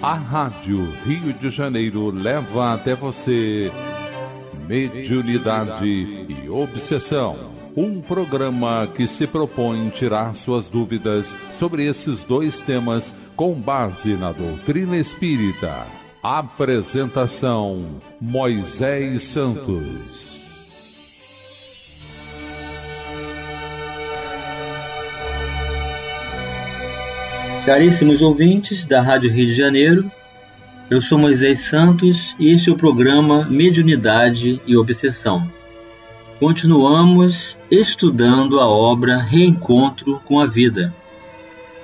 A Rádio Rio de Janeiro leva até você Mediunidade e Obsessão. Um programa que se propõe tirar suas dúvidas sobre esses dois temas com base na doutrina espírita. Apresentação: Moisés Santos. Caríssimos ouvintes da Rádio Rio de Janeiro, eu sou Moisés Santos e este é o programa Mediunidade e Obsessão. Continuamos estudando a obra Reencontro com a Vida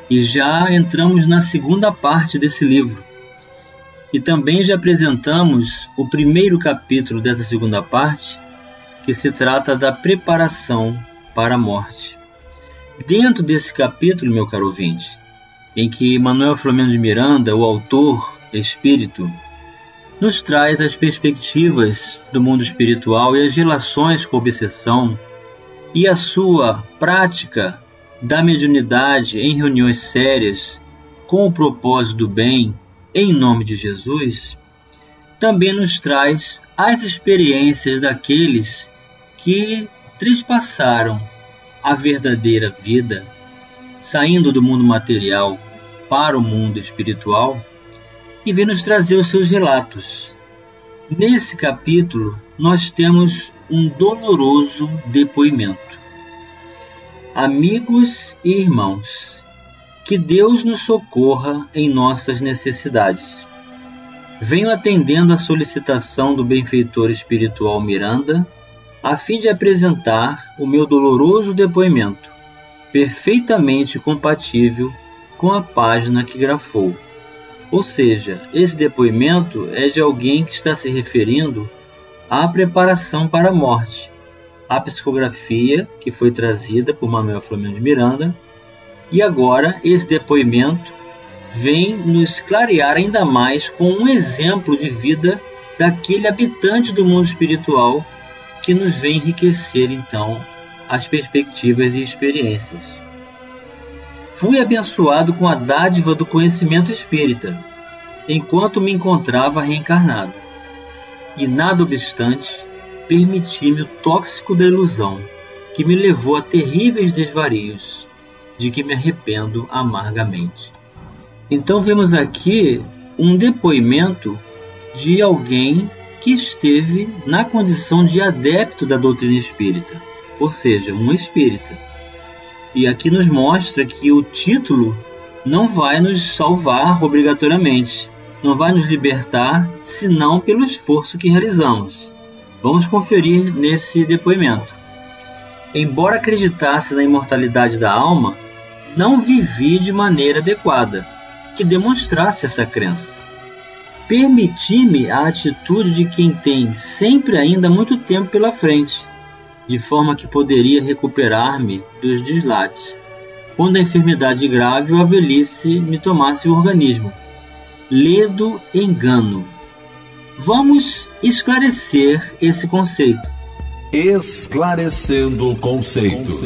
e já entramos na segunda parte desse livro. E também já apresentamos o primeiro capítulo dessa segunda parte, que se trata da preparação para a morte. Dentro desse capítulo, meu caro ouvinte, em que Manuel Flamengo de Miranda, o autor espírito, nos traz as perspectivas do mundo espiritual e as relações com a obsessão e a sua prática da mediunidade em reuniões sérias com o propósito do bem em nome de Jesus, também nos traz as experiências daqueles que trespassaram a verdadeira vida saindo do mundo material para o mundo espiritual e vem nos trazer os seus relatos. Nesse capítulo, nós temos um doloroso depoimento. Amigos e irmãos, que Deus nos socorra em nossas necessidades. Venho atendendo a solicitação do benfeitor espiritual Miranda, a fim de apresentar o meu doloroso depoimento perfeitamente compatível com a página que grafou. Ou seja, esse depoimento é de alguém que está se referindo à preparação para a morte, à psicografia que foi trazida por Manuel Flamengo de Miranda, e agora esse depoimento vem nos clarear ainda mais com um exemplo de vida daquele habitante do mundo espiritual que nos vem enriquecer então as perspectivas e experiências. Fui abençoado com a dádiva do conhecimento espírita, enquanto me encontrava reencarnado, e nada obstante, permiti-me o tóxico da ilusão, que me levou a terríveis desvarios, de que me arrependo amargamente. Então vemos aqui um depoimento de alguém que esteve na condição de adepto da doutrina espírita ou seja, um espírita. E aqui nos mostra que o título não vai nos salvar obrigatoriamente, não vai nos libertar, senão pelo esforço que realizamos. Vamos conferir nesse depoimento. Embora acreditasse na imortalidade da alma, não vivi de maneira adequada, que demonstrasse essa crença. Permiti-me a atitude de quem tem sempre ainda muito tempo pela frente de forma que poderia recuperar-me dos deslates, quando a enfermidade grave ou a velhice me tomasse o organismo. Ledo engano. Vamos esclarecer esse conceito. Esclarecendo conceitos.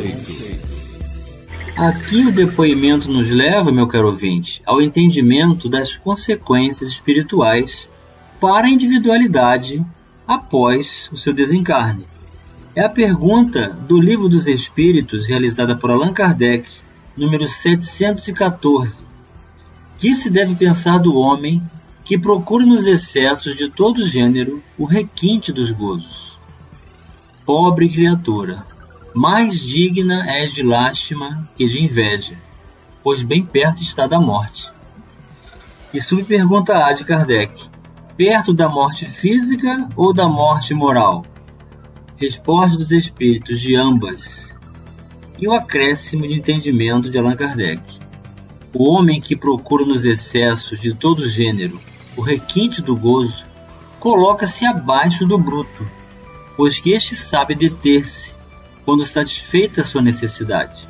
Aqui o depoimento nos leva, meu caro ouvinte, ao entendimento das consequências espirituais para a individualidade após o seu desencarne. É a pergunta do Livro dos Espíritos, realizada por Allan Kardec, número 714. Que se deve pensar do homem que procura nos excessos de todo gênero o requinte dos gozos? Pobre criatura, mais digna és de lástima que de inveja, pois bem perto está da morte. E subpergunta A de Kardec: perto da morte física ou da morte moral? Resposta dos Espíritos de ambas e o acréscimo de entendimento de Allan Kardec. O homem que procura nos excessos de todo gênero o requinte do gozo coloca-se abaixo do bruto, pois que este sabe deter-se quando satisfeita sua necessidade.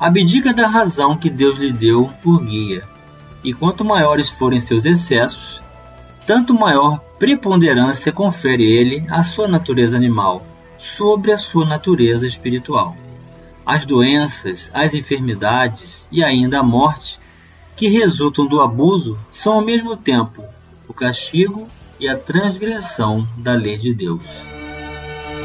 Abdica da razão que Deus lhe deu por guia, e quanto maiores forem seus excessos, tanto maior preponderância confere ele à sua natureza animal sobre a sua natureza espiritual. As doenças, as enfermidades e ainda a morte que resultam do abuso são ao mesmo tempo o castigo e a transgressão da lei de Deus.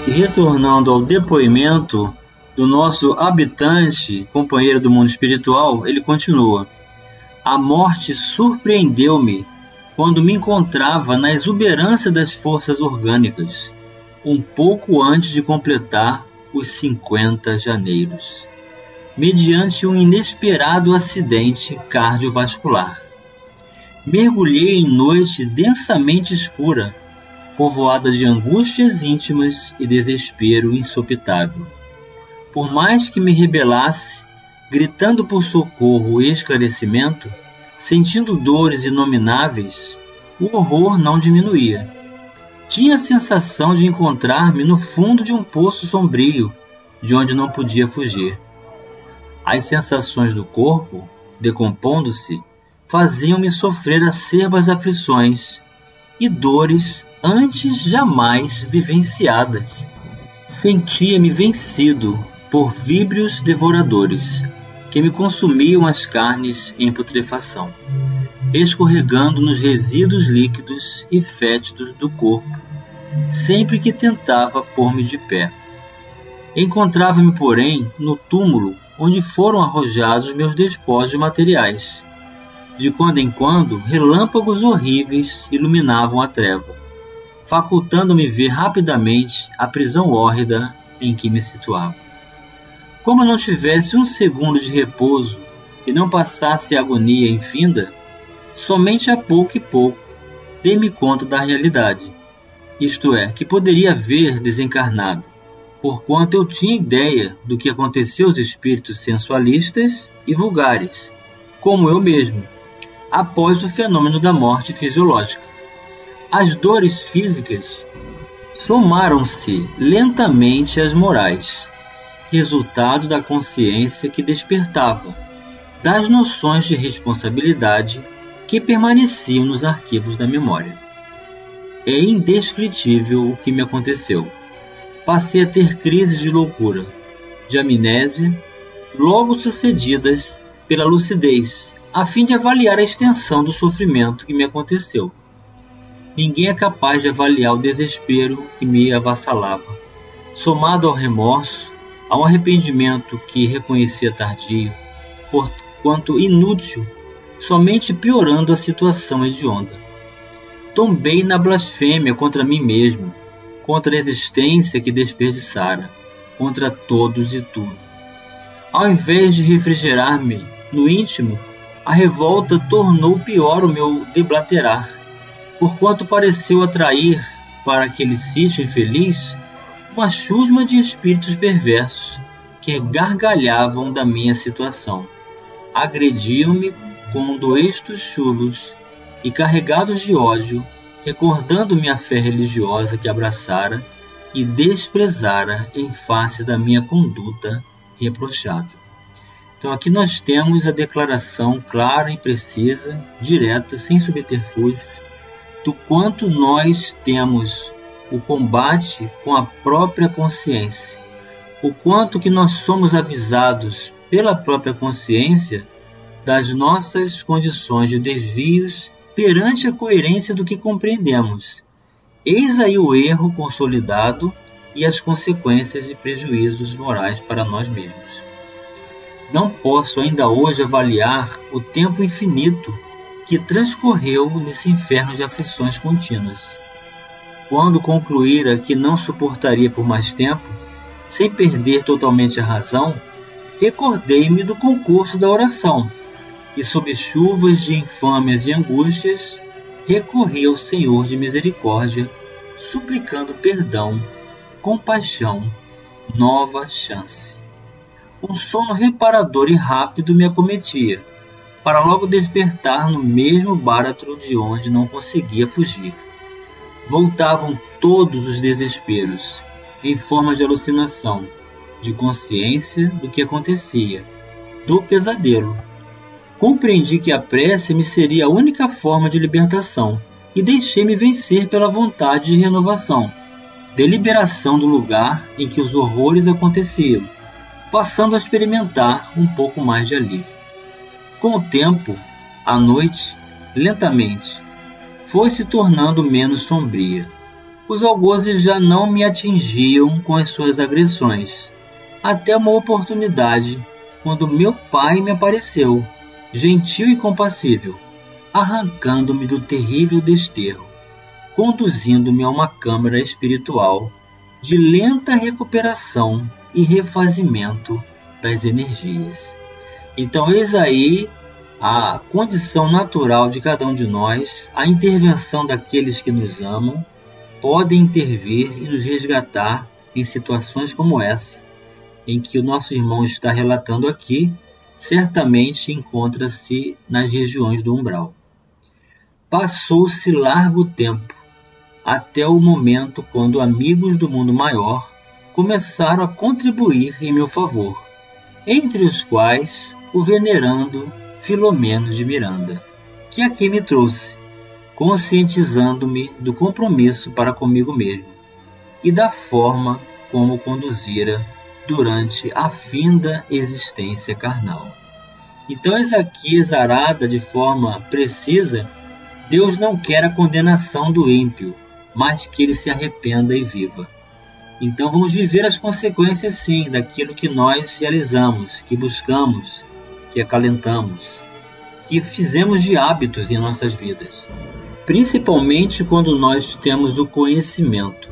E retornando ao depoimento do nosso habitante, companheiro do mundo espiritual, ele continua: A morte surpreendeu-me quando me encontrava na exuberância das forças orgânicas, um pouco antes de completar os 50 janeiros, mediante um inesperado acidente cardiovascular. Mergulhei em noite densamente escura, povoada de angústias íntimas e desespero insopitável. Por mais que me rebelasse, gritando por socorro e esclarecimento, sentindo dores inomináveis, o horror não diminuía. Tinha a sensação de encontrar-me no fundo de um poço sombrio, de onde não podia fugir. As sensações do corpo, decompondo-se, faziam-me sofrer acerbas aflições e dores antes jamais vivenciadas. Sentia-me vencido por víbrios devoradores que me consumiam as carnes em putrefação, escorregando nos resíduos líquidos e fétidos do corpo, sempre que tentava pôr-me de pé. Encontrava-me, porém, no túmulo onde foram arrojados meus despojos materiais. De quando em quando, relâmpagos horríveis iluminavam a treva, facultando-me ver rapidamente a prisão hórrida em que me situava. Como não tivesse um segundo de repouso e não passasse a agonia infinda, somente a pouco e pouco dei-me conta da realidade, isto é, que poderia ver desencarnado, porquanto eu tinha ideia do que acontecia aos espíritos sensualistas e vulgares, como eu mesmo, após o fenômeno da morte fisiológica. As dores físicas somaram-se lentamente às morais resultado da consciência que despertava, das noções de responsabilidade que permaneciam nos arquivos da memória. É indescritível o que me aconteceu. Passei a ter crises de loucura, de amnésia, logo sucedidas pela lucidez, a fim de avaliar a extensão do sofrimento que me aconteceu. Ninguém é capaz de avaliar o desespero que me avassalava. Somado ao remorso, a um arrependimento que reconhecia tardio, porquanto inútil, somente piorando a situação hedionda. Tombei na blasfêmia contra mim mesmo, contra a existência que desperdiçara, contra todos e tudo. Ao invés de refrigerar-me no íntimo, a revolta tornou pior o meu deblaterar, porquanto pareceu atrair para aquele sítio infeliz uma chusma de espíritos perversos que gargalhavam da minha situação. Agrediam-me com doestos chulos e carregados de ódio, recordando-me a fé religiosa que abraçara e desprezara em face da minha conduta reprochável. Então aqui nós temos a declaração clara e precisa, direta, sem subterfúgios, do quanto nós temos o combate com a própria consciência. O quanto que nós somos avisados pela própria consciência das nossas condições de desvios perante a coerência do que compreendemos. Eis aí o erro consolidado e as consequências e prejuízos morais para nós mesmos. Não posso ainda hoje avaliar o tempo infinito que transcorreu nesse inferno de aflições contínuas. Quando concluíra que não suportaria por mais tempo, sem perder totalmente a razão, recordei-me do concurso da oração e, sob chuvas de infâmias e angústias, recorri ao Senhor de misericórdia, suplicando perdão, compaixão, nova chance. Um sono reparador e rápido me acometia, para logo despertar no mesmo báratro de onde não conseguia fugir voltavam todos os desesperos, em forma de alucinação, de consciência do que acontecia, do pesadelo. Compreendi que a prece me seria a única forma de libertação e deixei-me vencer pela vontade de renovação, deliberação do lugar em que os horrores aconteciam, passando a experimentar um pouco mais de alívio. Com o tempo, A noite, lentamente, foi se tornando menos sombria. Os algozes já não me atingiam com as suas agressões, até uma oportunidade quando meu pai me apareceu, gentil e compassível, arrancando-me do terrível desterro, conduzindo-me a uma câmara espiritual de lenta recuperação e refazimento das energias. Então, eis aí a condição natural de cada um de nós, a intervenção daqueles que nos amam, podem intervir e nos resgatar em situações como essa, em que o nosso irmão está relatando aqui, certamente encontra-se nas regiões do umbral. Passou-se largo tempo, até o momento quando amigos do mundo maior começaram a contribuir em meu favor, entre os quais o venerando Filomeno de Miranda, que aqui me trouxe, conscientizando-me do compromisso para comigo mesmo e da forma como conduzira durante a finda existência carnal. Então, isso aqui exarada de forma precisa, Deus não quer a condenação do ímpio, mas que ele se arrependa e viva. Então vamos viver as consequências sim daquilo que nós realizamos, que buscamos, que acalentamos, que fizemos de hábitos em nossas vidas. Principalmente quando nós temos o conhecimento.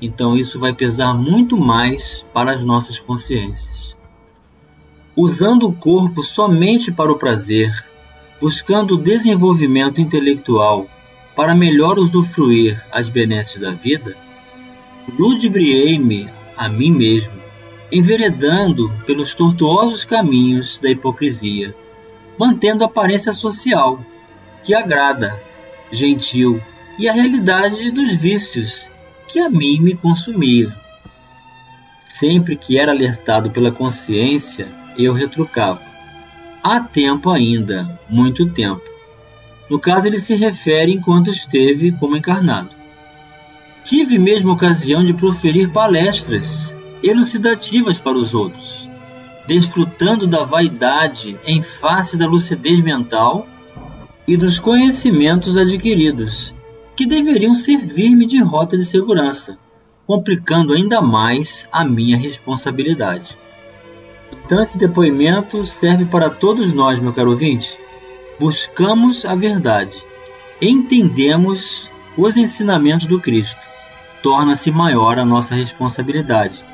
Então isso vai pesar muito mais para as nossas consciências. Usando o corpo somente para o prazer, buscando o desenvolvimento intelectual para melhor usufruir as benesses da vida, ludibriei-me a mim mesmo, enveredando pelos tortuosos caminhos da hipocrisia, mantendo a aparência social, que agrada, gentil, e a realidade dos vícios, que a mim me consumia. Sempre que era alertado pela consciência, eu retrucava. Há tempo ainda, muito tempo. No caso, ele se refere enquanto esteve como encarnado. Tive mesmo ocasião de proferir palestras elucidativas para os outros, desfrutando da vaidade em face da lucidez mental e dos conhecimentos adquiridos, que deveriam servir-me de rota de segurança, complicando ainda mais a minha responsabilidade. Então, esse depoimento serve para todos nós, meu caro ouvinte buscamos a verdade, entendemos os ensinamentos do Cristo, torna-se maior a nossa responsabilidade,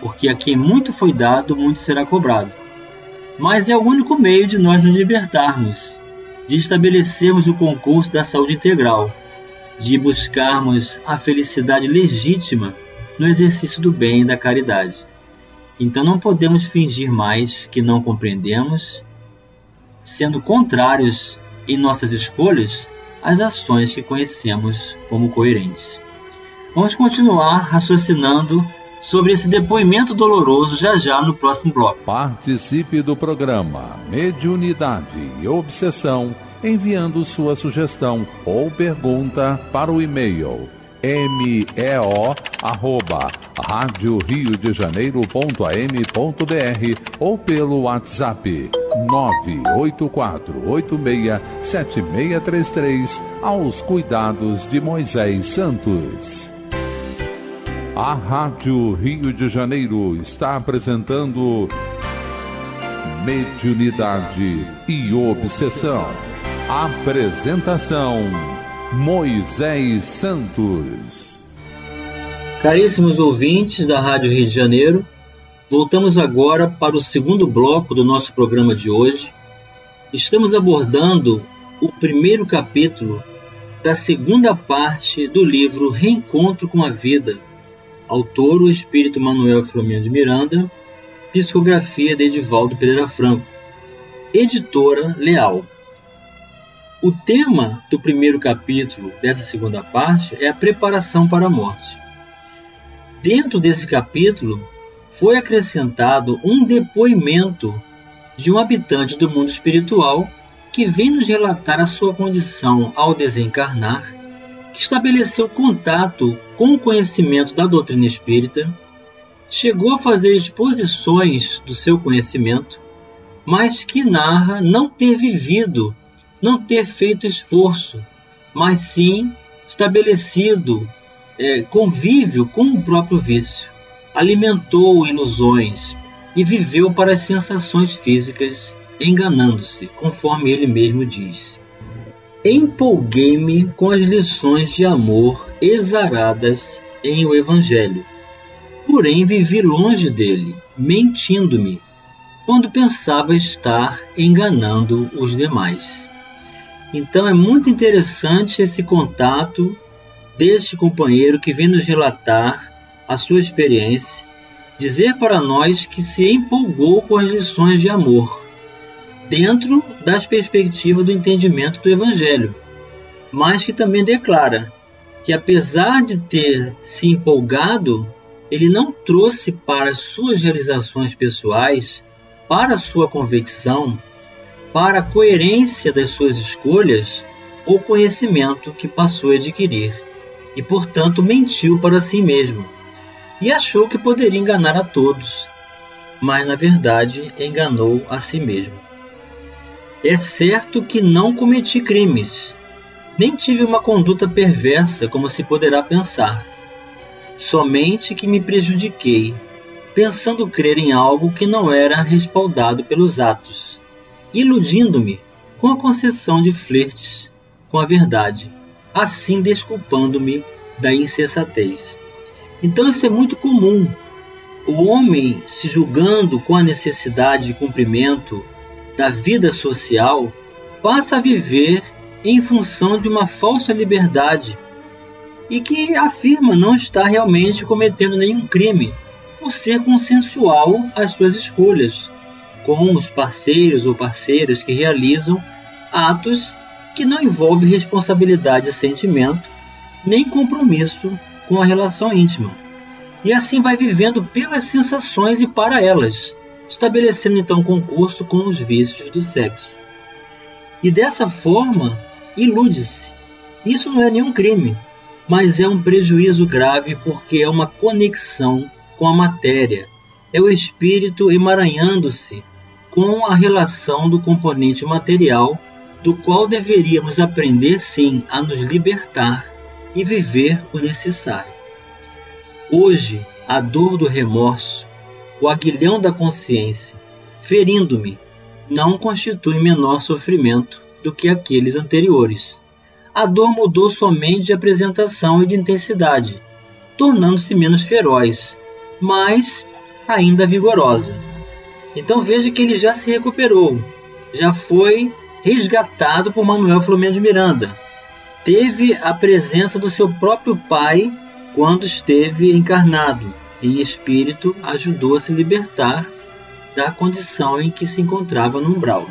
porque a quem muito foi dado, muito será cobrado. Mas é o único meio de nós nos libertarmos, de estabelecermos o concurso da saúde integral, de buscarmos a felicidade legítima no exercício do bem e da caridade. Então não podemos fingir mais que não compreendemos sendo contrários em nossas escolhas às ações que conhecemos como coerentes. Vamos continuar raciocinando sobre esse depoimento doloroso já já no próximo bloco. Participe do programa Mediunidade e Obsessão enviando sua sugestão ou pergunta para o e-mail meo arroba rádio rio de janeiro.am.br ou pelo WhatsApp 984867633 aos cuidados de Moisés Santos. A Rádio Rio de Janeiro está apresentando Mediunidade e Obsessão. Apresentação Moisés Santos. Caríssimos ouvintes da Rádio Rio de Janeiro, Voltamos agora para o segundo bloco do nosso programa de hoje. Estamos abordando o primeiro capítulo da segunda parte do livro Reencontro com a Vida, autor o espírito Manuel Flamengo de Miranda, psicografia de Edivaldo Pereira Franco, editora Leal. O tema do primeiro capítulo dessa segunda parte é a preparação para a morte. Dentro desse capítulo, foi acrescentado um depoimento de um habitante do mundo espiritual que vem nos relatar a sua condição ao desencarnar, que estabeleceu contato com o conhecimento da doutrina espírita, chegou a fazer exposições do seu conhecimento, mas que narra não ter vivido não ter feito esforço, mas sim estabelecido é, convívio com o próprio vício, alimentou ilusões e viveu para as sensações físicas, enganando-se, conforme ele mesmo diz. Empolguei-me com as lições de amor exaradas em o Evangelho. Porém, vivi longe dele, mentindo-me, quando pensava estar enganando os demais. Então é muito interessante esse contato deste companheiro que vem nos relatar a sua experiência, dizer para nós que se empolgou com as lições de amor, dentro das perspectivas do entendimento do Evangelho, mas que também declara que apesar de ter se empolgado, ele não trouxe para suas realizações pessoais, para sua convicção, para a coerência das suas escolhas, o conhecimento que passou a adquirir, e portanto mentiu para si mesmo, e achou que poderia enganar a todos, mas na verdade enganou a si mesmo. É certo que não cometi crimes, nem tive uma conduta perversa como se poderá pensar. Somente que me prejudiquei, pensando crer em algo que não era respaldado pelos atos, iludindo-me com a concessão de flertes com a verdade, assim desculpando-me da insensatez. Então isso é muito comum. O homem se julgando com a necessidade de cumprimento da vida social passa a viver em função de uma falsa liberdade e que afirma não estar realmente cometendo nenhum crime por ser consensual às suas escolhas, com os parceiros ou parceiras que realizam atos que não envolvem responsabilidade e sentimento, nem compromisso com a relação íntima. E assim vai vivendo pelas sensações e para elas, estabelecendo então concurso com os vícios do sexo. E dessa forma, ilude-se. Isso não é nenhum crime, mas é um prejuízo grave porque é uma conexão com a matéria. É o espírito emaranhando-se com a relação do componente material, do qual deveríamos aprender sim a nos libertar e viver o necessário. Hoje, a dor do remorso, o aguilhão da consciência, ferindo-me, não constitui menor sofrimento do que aqueles anteriores. A dor mudou somente de apresentação e de intensidade, tornando-se menos feroz, mas ainda vigorosa. Então veja que ele já se recuperou, já foi resgatado por Manuel Flamengo de Miranda. Teve a presença do seu próprio pai quando esteve encarnado, em espírito ajudou a se libertar da condição em que se encontrava no umbral.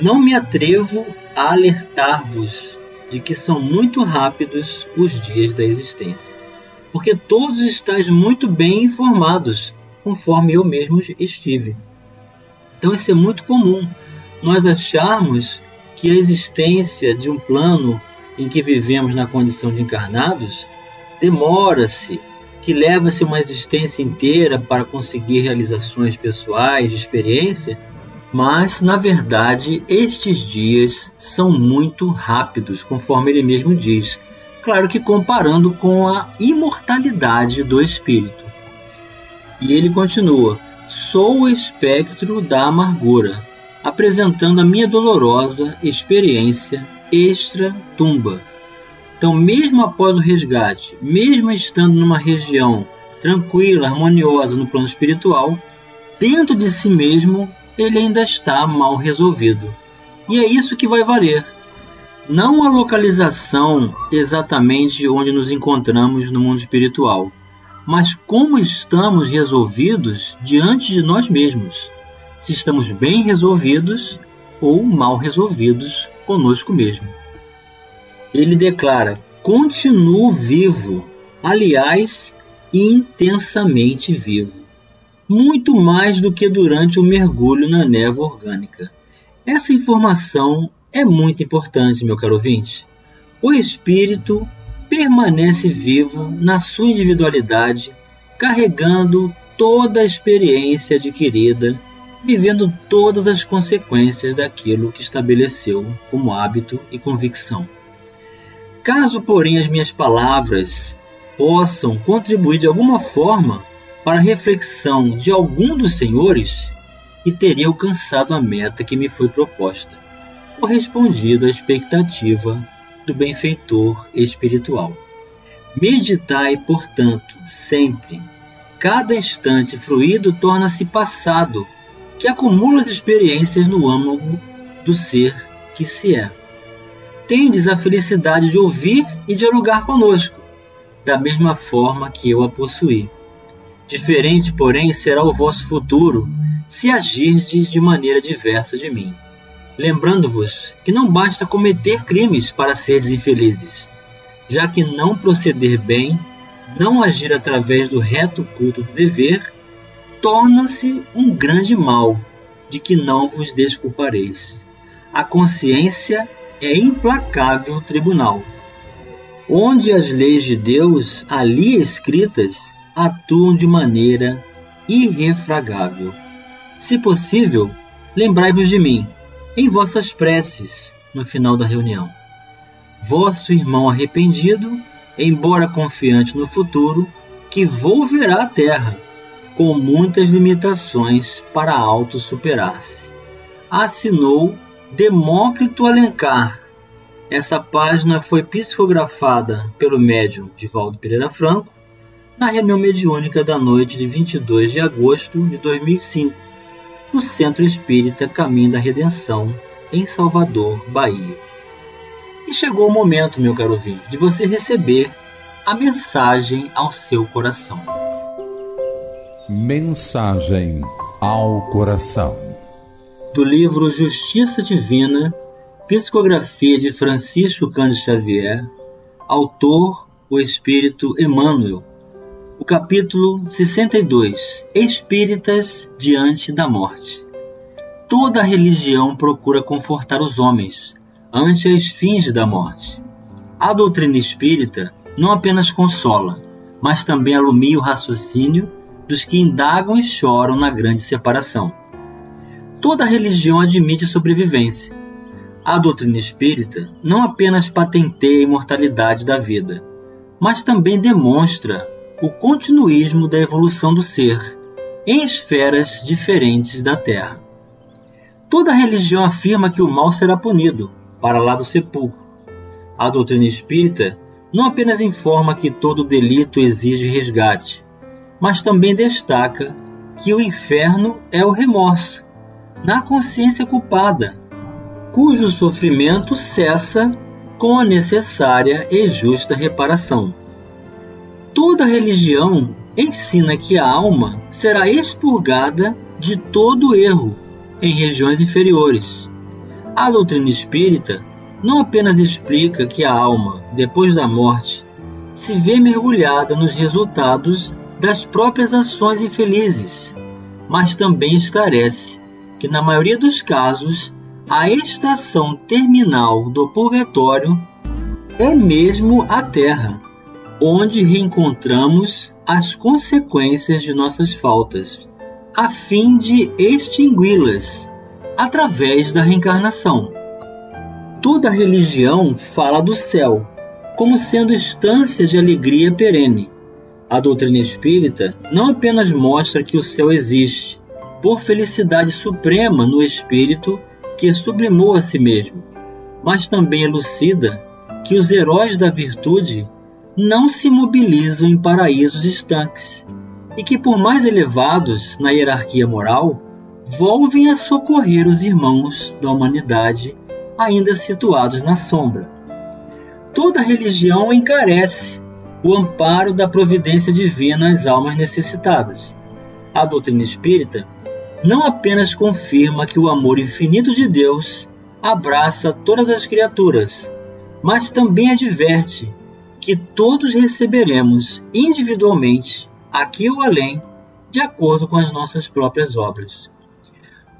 Não me atrevo a alertar-vos de que são muito rápidos os dias da existência, porque todos estáis muito bem informados, conforme eu mesmo estive. Então isso é muito comum, nós acharmos que a existência de um plano em que vivemos na condição de encarnados demora-se, que leva-se uma existência inteira para conseguir realizações pessoais, experiência, mas, na verdade, estes dias são muito rápidos, conforme ele mesmo diz. Claro que comparando com a imortalidade do espírito. E ele continua: Sou o espectro da amargura, apresentando a minha dolorosa experiência extra-tumba. Então, mesmo após o resgate, mesmo estando numa região tranquila, harmoniosa no plano espiritual, dentro de si mesmo ele ainda está mal resolvido. E é isso que vai valer. Não a localização exatamente onde nos encontramos no mundo espiritual, mas como estamos resolvidos diante de nós mesmos. Se estamos bem resolvidos ou mal resolvidos conosco mesmo. Ele declara: continuo vivo, aliás, intensamente vivo muito mais do que durante o mergulho na névoa orgânica. Essa informação é muito importante, meu caro ouvinte. O espírito permanece vivo na sua individualidade, carregando toda a experiência adquirida vivendo todas as consequências daquilo que estabeleceu como hábito e convicção. Caso, porém, as minhas palavras possam contribuir de alguma forma para a reflexão de algum dos senhores, e teria alcançado a meta que me foi proposta, correspondido à expectativa do benfeitor espiritual. Meditai, portanto, sempre. Cada instante fruído torna-se passado, que acumula as experiências no âmago do ser que se é. Tendes a felicidade de ouvir e dialogar conosco, da mesma forma que eu a possuí. Diferente, porém, será o vosso futuro se agirdes de maneira diversa de mim. Lembrando-vos que não basta cometer crimes para seres infelizes, já que não proceder bem, não agir através do reto culto do dever, torna-se um grande mal, de que não vos desculpareis. A consciência é implacável tribunal, onde as leis de Deus ali escritas atuam de maneira irrefragável. Se possível, lembrai-vos de mim em vossas preces no final da reunião. Vosso irmão arrependido, embora confiante no futuro, que volverá à terra, com muitas limitações para auto-superar-se. Assinou Demócrito Alencar. Essa página foi psicografada pelo médium Divaldo Pereira Franco na reunião mediúnica da noite de 22 de agosto de 2005, no Centro Espírita Caminho da Redenção, em Salvador, Bahia. E chegou o momento, meu caro ouvinte, de você receber a mensagem ao seu coração. Mensagem ao coração. Do livro Justiça Divina, psicografia de Francisco Cândido Xavier, autor o Espírito Emmanuel, o capítulo 62 Espíritas diante da morte. Toda religião procura confortar os homens ante as fins da morte. A doutrina espírita não apenas consola, mas também alumia o raciocínio dos que indagam e choram na grande separação. Toda religião admite a sobrevivência. A doutrina espírita não apenas patenteia a imortalidade da vida, mas também demonstra o continuismo da evolução do ser em esferas diferentes da Terra. Toda religião afirma que o mal será punido, para lá do sepulcro. A doutrina espírita não apenas informa que todo delito exige resgate, mas também destaca que o inferno é o remorso, na consciência culpada, cujo sofrimento cessa com a necessária e justa reparação. Toda religião ensina que a alma será expurgada de todo erro em regiões inferiores. A doutrina espírita não apenas explica que a alma, depois da morte, se vê mergulhada nos resultados das próprias ações infelizes, mas também esclarece que, na maioria dos casos, a estação terminal do purgatório é mesmo a Terra onde reencontramos as consequências de nossas faltas, a fim de extingui-las através da reencarnação. Toda religião fala do céu como sendo instância de alegria perene. A doutrina espírita não apenas mostra que o céu existe, por felicidade suprema no espírito que sublimou a si mesmo, mas também elucida que os heróis da virtude não se mobilizam em paraísos estanques e que, por mais elevados na hierarquia moral, volvem a socorrer os irmãos da humanidade ainda situados na sombra. Toda religião encarece o amparo da providência divina às almas necessitadas. A doutrina espírita não apenas confirma que o amor infinito de Deus abraça todas as criaturas, mas também adverte que todos receberemos individualmente, aqui ou além, de acordo com as nossas próprias obras.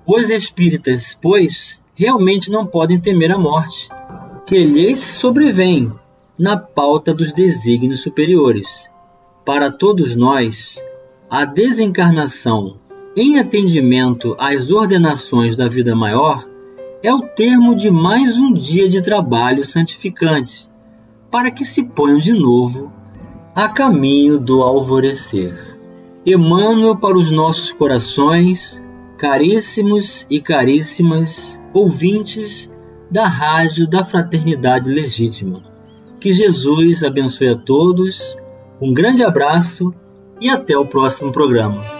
Os espíritas, pois, realmente não podem temer a morte, que lhes sobrevém na pauta dos desígnios superiores. Para todos nós, a desencarnação em atendimento às ordenações da vida maior, é o termo de mais um dia de trabalho santificante, para que se ponham de novo a caminho do alvorecer. Emmanuel para os nossos corações, caríssimos e caríssimas ouvintes da Rádio da Fraternidade Legítima. Que Jesus abençoe a todos, um grande abraço e até o próximo programa.